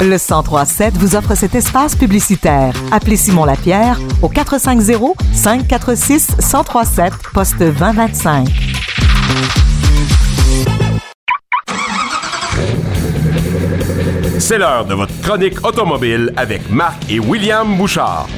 Le 1037 vous offre cet espace publicitaire. Appelez Simon Lapierre au 450 546 1037 poste 2025. C'est l'heure de votre chronique automobile avec Marc et William Bouchard.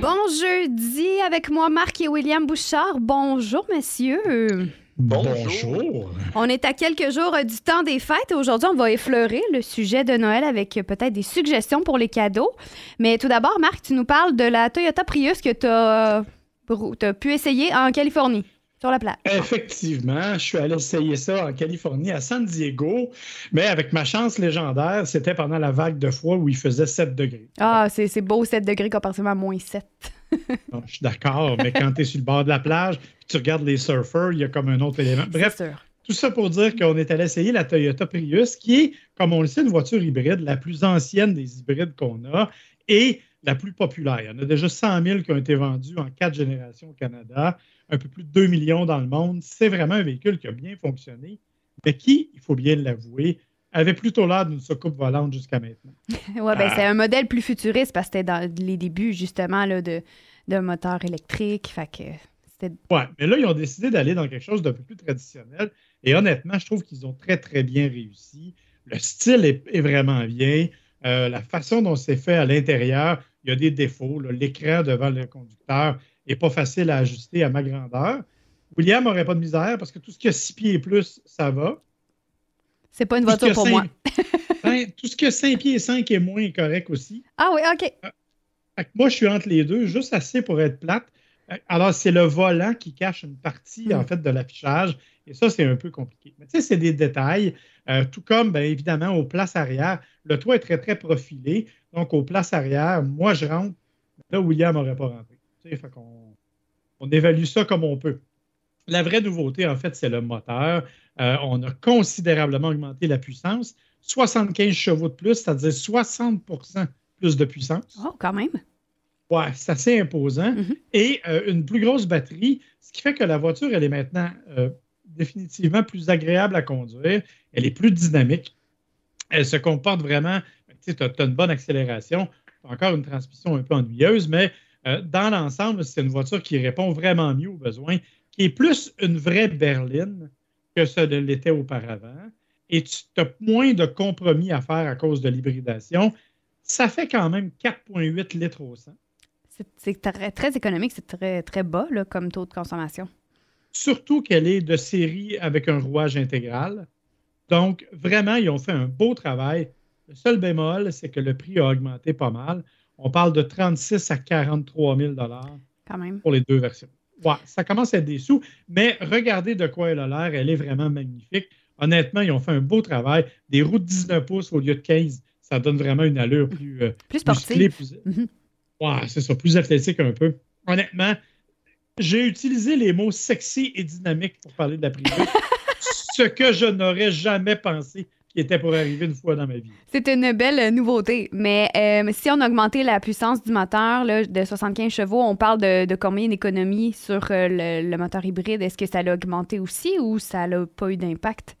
Bon jeudi avec moi, Marc et William Bouchard. Bonjour, messieurs. Bonjour. On est à quelques jours euh, du temps des fêtes. Aujourd'hui, on va effleurer le sujet de Noël avec euh, peut-être des suggestions pour les cadeaux. Mais tout d'abord, Marc, tu nous parles de la Toyota Prius que tu as, euh, pu essayer en Californie. Sur la plage. Effectivement, je suis allé essayer ça en Californie, à San Diego, mais avec ma chance légendaire, c'était pendant la vague de froid où il faisait 7 degrés. Ah, c'est beau 7 degrés comparativement à moins 7. je suis d'accord, mais quand tu es sur le bord de la plage, tu regardes les surfeurs, il y a comme un autre élément. Bref, tout ça pour dire qu'on est allé essayer la Toyota Prius, qui est, comme on le sait, une voiture hybride, la plus ancienne des hybrides qu'on a et la plus populaire. Il y en a déjà 100 000 qui ont été vendus en quatre générations au Canada, un peu plus de 2 millions dans le monde. C'est vraiment un véhicule qui a bien fonctionné, mais qui, il faut bien l'avouer, avait plutôt l'air d'une soucoupe volante jusqu'à maintenant. oui, ben, c'est un modèle plus futuriste parce que c'était dans les débuts, justement, là, de, d'un moteur électrique. Fait que oui, mais là, ils ont décidé d'aller dans quelque chose d'un peu plus traditionnel. Et honnêtement, je trouve qu'ils ont très, très bien réussi. Le style est, vraiment bien. Euh, la façon dont c'est fait à l'intérieur, il y a des défauts. L'écran devant le conducteur n'est pas facile à ajuster à ma grandeur. William n'aurait pas de misère parce que tout ce qui a 6 pieds et plus, ça va. C'est pas une voiture pour moi. Ben, tout ce qui a 5 pieds et 5 est moins correct aussi. Ah oui, OK. Euh, moi, je suis entre les deux, juste assez pour être plate. Alors, c'est le volant qui cache une partie, en hmm. fait, de l'affichage. Et ça, c'est un peu compliqué. Mais tu sais, c'est des détails. Euh, tout comme, bien évidemment, aux places arrière, le toit est très, très profilé. Donc, aux places arrière, moi, je rentre. Là, William n'aurait pas rentré. Tu sais, fait qu'on on évalue ça comme on peut. La vraie nouveauté, en fait, c'est le moteur. Euh, on a considérablement augmenté la puissance. 75 chevaux de plus, c'est-à-dire 60% plus de puissance. Oh, quand même. Ouais, c'est assez imposant. Mm-hmm. Et euh, une plus grosse batterie, ce qui fait que la voiture, elle est maintenant euh, définitivement plus agréable à conduire. Elle est plus dynamique. Elle se comporte vraiment. Tu as, une bonne accélération. Encore une transmission un peu ennuyeuse, mais euh, dans l'ensemble, c'est une voiture qui répond vraiment mieux aux besoins, qui est plus une vraie berline que ce de l'était auparavant. Et tu as moins de compromis à faire à cause de l'hybridation. Ça fait quand même 4,8 litres au 100. C'est très, très, économique, c'est très, très bas comme taux de consommation. Surtout qu'elle est de série avec un rouage intégral. Donc, vraiment, ils ont fait un beau travail. Le seul bémol, c'est que le prix a augmenté pas mal. On parle de 36 à 43 000 Quand même. pour les deux versions. Ouais, ça commence à être des sous, mais regardez de quoi elle a l'air. Elle est vraiment magnifique. Honnêtement, ils ont fait un beau travail. Des roues de 19 pouces au lieu de 15, ça donne vraiment une allure plus, euh, plus sportive. Mm-hmm. Ouais, c'est ça, plus athlétique un peu. Honnêtement, j'ai utilisé les mots sexy et dynamique pour parler de la Prius, ce que je n'aurais jamais pensé qui était pour arriver une fois dans ma vie. C'est une belle nouveauté. Mais euh, si on a augmenté la puissance du moteur de 75 chevaux, on parle de, combien d'économies sur euh, le, moteur hybride? Est-ce que ça l'a augmenté aussi ou ça n'a pas eu d'impact?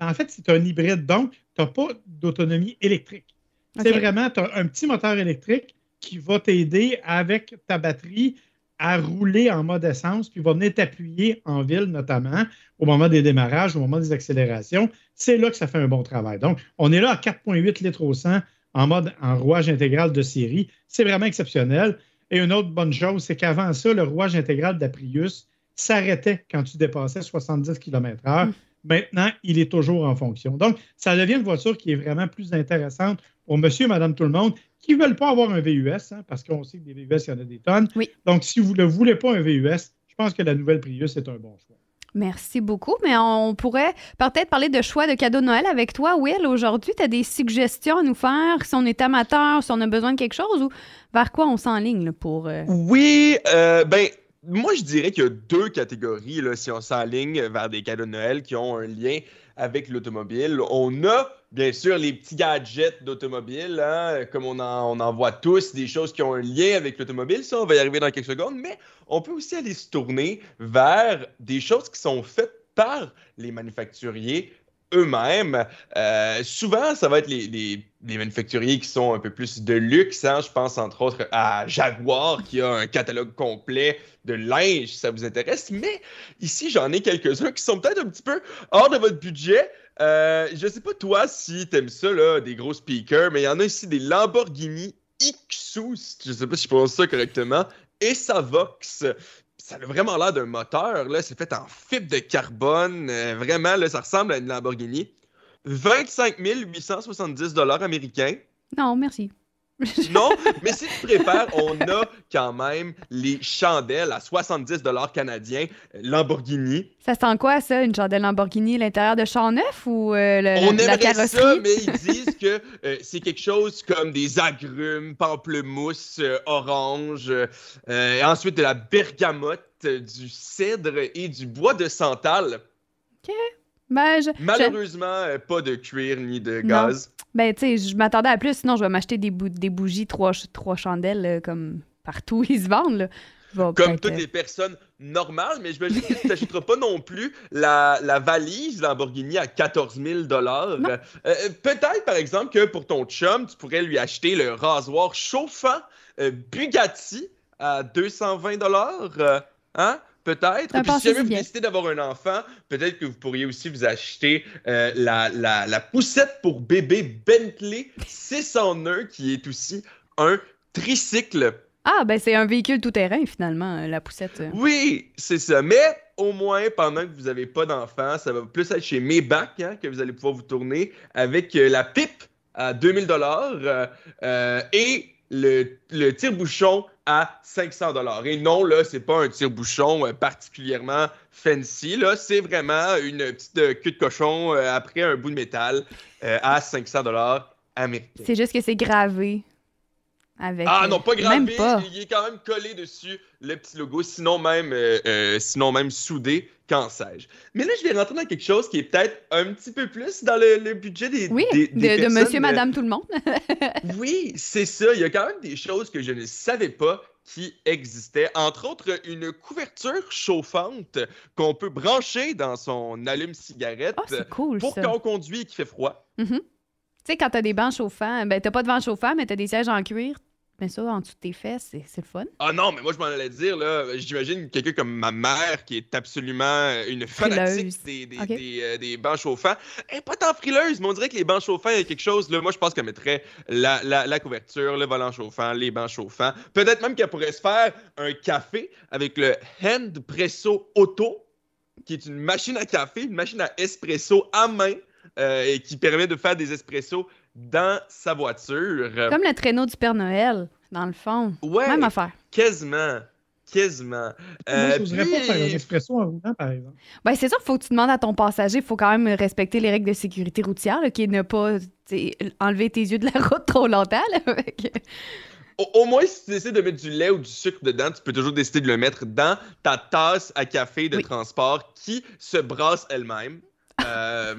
En fait, c'est un hybride, donc tu n'as pas d'autonomie électrique. C'est vraiment, tu as un petit moteur électrique qui va t'aider avec ta batterie à rouler en mode essence, puis va venir t'appuyer en ville notamment au moment des démarrages, au moment des accélérations. C'est là que ça fait un bon travail. Donc, on est là à 4,8 litres au 100 en mode en rouage intégral de série. C'est vraiment exceptionnel. Et une autre bonne chose, c'est qu'avant ça, le rouage intégral d'Aprius s'arrêtait quand tu dépassais 70 km/h. Maintenant, il est toujours en fonction. Donc, ça devient une voiture qui est vraiment plus intéressante pour monsieur et madame tout le monde qui ne veulent pas avoir un VUS, hein, parce qu'on sait que des VUS, il y en a des tonnes. Donc, si vous ne voulez pas un VUS, je pense que la nouvelle Prius est un bon choix. Merci beaucoup, mais on pourrait peut-être parler de choix de cadeaux de Noël avec toi, Will. Aujourd'hui, tu as des suggestions à nous faire si on est amateur, si on a besoin de quelque chose ou vers quoi on s'enligne pour. Euh? Oui, euh, ben moi, je dirais qu'il y a deux catégories là, si on s'enligne vers des cadeaux de Noël qui ont un lien avec l'automobile. On a bien sûr les petits gadgets d'automobile, hein, comme on en, voit tous, des choses qui ont un lien avec l'automobile. Ça, on va y arriver dans quelques secondes. Mais on peut aussi aller se tourner vers des choses qui sont faites par les manufacturiers eux-mêmes. Euh, souvent, ça va être les, les, les, manufacturiers qui sont un peu plus de luxe. Hein. Je pense entre autres à Jaguar qui a un catalogue complet de linge, si ça vous intéresse. Mais ici, j'en ai quelques-uns qui sont peut-être un petit peu hors de votre budget. Euh, je sais pas toi si t'aimes ça, là, des gros speakers, mais il y en a ici des Lamborghini Ixus, je sais pas si je prononce ça correctement, et Savox ça a vraiment l'air d'un moteur. Là. C'est fait en fibre de carbone. Euh, vraiment, là, ça ressemble à une Lamborghini. 25 870 dollars américains. Non, merci. non, mais si tu préfères, on a quand même les chandelles à 70 dollars canadiens Lamborghini. Ça sent quoi ça, une chandelle Lamborghini, l'intérieur de champ neuf ou euh, le, on la carrosserie? ça, mais ils disent que euh, c'est quelque chose comme des agrumes, pamplemousse, euh, orange, et ensuite de la bergamote, du cèdre et du bois de santal. OK. Ben, Malheureusement, pas de cuir ni de gaz. Ben, tu sais, je m'attendais à plus, sinon je vais m'acheter des, des bougies, trois, trois chandelles, euh, comme partout ils se vendent. Là. Comme toutes euh, les personnes normales, mais je me dis que tu n'achèteras pas non plus la, la, valise Lamborghini à 14 000 dollars. Euh, peut-être, par exemple, que pour ton chum, tu pourrais lui acheter le rasoir chauffant Bugatti à 220 dollars. hein? Peut-être. Puis si jamais vous décidez d'avoir un enfant, peut-être que vous pourriez aussi vous acheter euh, la, la, la, poussette pour bébé Bentley 601 qui est aussi un tricycle. Ah, ben c'est un véhicule tout-terrain finalement, euh, la poussette. Oui, c'est ça. Mais au moins, pendant que vous n'avez pas d'enfant, ça va plus être chez Maybach hein, que vous allez pouvoir vous tourner avec euh, la pipe à 2000 dollars et le, le tire-bouchon à 500 dollars. Et non, là, c'est pas un tire-bouchon euh, particulièrement fancy. Là, c'est vraiment une petite euh, queue de cochon euh, après un bout de métal à 500 dollars américains. C'est juste que c'est gravé. Avec, ah non, pas gravé. Il est quand même collé dessus le petit logo, sinon même, sinon même soudé, qu'en sais-je. Mais là, je vais rentrer dans quelque chose qui est peut-être un petit peu plus dans le, budget des, oui, des, de, de monsieur, madame, tout le monde. oui, c'est ça. Il y a quand même des choses que je ne savais pas qui existaient. Entre autres, une couverture chauffante qu'on peut brancher dans son allume-cigarette oh, cool, pour quand on conduit et qu'il fait froid. Mm-hmm. Tu sais, quand t'as des bancs chauffants, ben t'as pas de vent chauffant, mais t'as des sièges en cuir, mais ça, en dessous de tes fesses, c'est le fun. Ah non, mais moi, je m'en allais dire, là, j'imagine quelqu'un comme ma mère qui est absolument une fanatique des, des, des, euh, des, bancs chauffants. Elle pas tant frileuse, mais on dirait que les bancs chauffants, il y a quelque chose, là, moi, je pense qu'elle mettrait la, la, la, couverture, le volant chauffant, les bancs chauffants. Peut-être même qu'elle pourrait se faire un café avec le Hand Presso Auto, qui est une machine à café, une machine à espresso à main, euh, et qui permet de faire des espressos dans sa voiture. Comme le traîneau du Père Noël, dans le fond. Ouais. Même affaire. Quasiment. Quasiment. Euh, je n'oserais pas faire un espresso en roulant, par exemple. Ben, c'est sûr qu'il faut que tu demandes à ton passager, il faut quand même respecter les règles de sécurité routière, qui est ne pas enlever tes yeux de la route trop longtemps. au, moins, si tu décides de mettre du lait ou du sucre dedans, tu peux toujours décider de le mettre dans ta tasse à café de transport qui se brasse elle-même. Euh,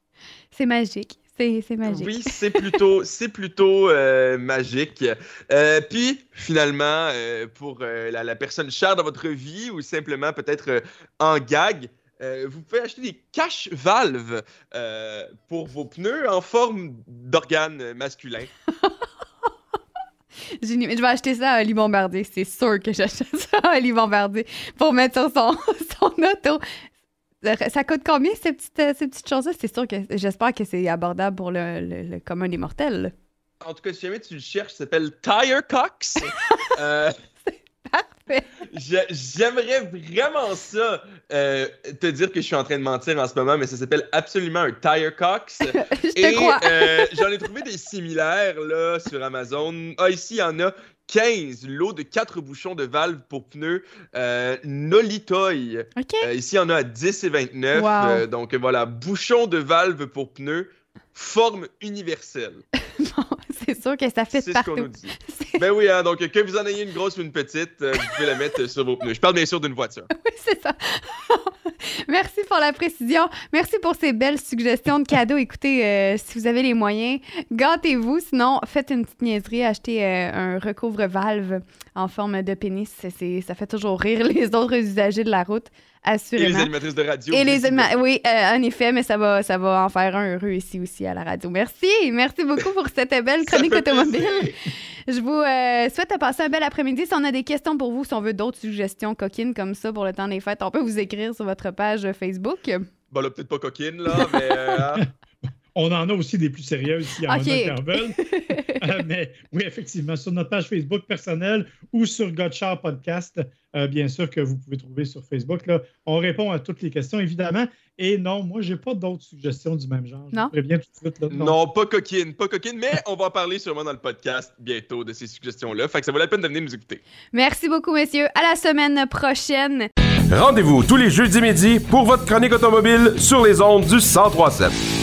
c'est magique. C'est magique. Oui, c'est plutôt, c'est plutôt euh, magique. Euh, puis, finalement, euh, pour la, personne chère dans votre vie ou simplement peut-être en gag, vous pouvez acheter des caches-valves pour vos pneus en forme d'organes masculins. Je vais acheter ça à Oli Bombardier. C'est sûr que j'achète ça à Oli Bombardier pour mettre sur son, son auto. Ça coûte combien ces petites, euh, ces petites choses-là? C'est sûr que j'espère que c'est abordable pour le, le, commun des mortels. En tout cas, si jamais tu le cherches, ça s'appelle Tire Cox. euh, parfait. J'aimerais vraiment ça euh, te dire que je suis en train de mentir en ce moment, mais ça s'appelle absolument un Tire Cox. je te crois. Euh, j'en ai trouvé des similaires là, sur Amazon. Ah, ici, il y en a 15 lots de 4 bouchons de valve pour pneus euh, Nolitoy. Euh, ici, il y en a à 10 et 29. Euh, donc voilà, bouchons de valve pour pneus, forme universelle. c'est sûr que ça fait C'est ce qu'on nous dit. ben oui, hein, donc que vous en ayez une grosse ou une petite, vous pouvez la mettre sur vos pneus. Je parle bien sûr d'une voiture. oui, c'est ça. Merci pour la précision. Merci pour ces belles suggestions de cadeaux. Écoutez, euh, si vous avez les moyens, gâtez-vous. Sinon, faites une petite niaiserie, achetez euh, un recouvre-valve en forme de pénis. ça fait toujours rire les autres usagers de la route. Et les animatrices de radio. Et les anima- oui, euh, en effet, mais ça va, ça va en faire un heureux ici aussi à la radio. Merci, merci beaucoup pour cette belle chronique automobile. plaisir. Je vous euh, souhaite de passer un bel après-midi. Si on a des questions pour vous, si on veut d'autres suggestions coquines comme ça pour le temps des fêtes, on peut vous écrire sur votre page Facebook. Bon, là, peut-être pas coquine, là, mais. euh, hein. On en a aussi des plus sérieuses s'il y en Ok. a qui en veulent. Euh, mais oui, effectivement, sur notre page Facebook personnelle ou sur Godchar Podcast, euh, bien sûr que vous pouvez trouver sur Facebook. Là, on répond à toutes les questions, évidemment. Et non, moi, j'ai pas d'autres suggestions du même genre. Je Non? préviens tout de suite. là. Non, pas coquine, pas coquine, mais on va en parler sûrement dans le podcast bientôt de ces suggestions-là. Fait que ça vaut la peine de venir nous écouter. Merci beaucoup, messieurs. À la semaine prochaine. Rendez-vous tous les jeudis midi pour votre chronique automobile sur les ondes du 1037.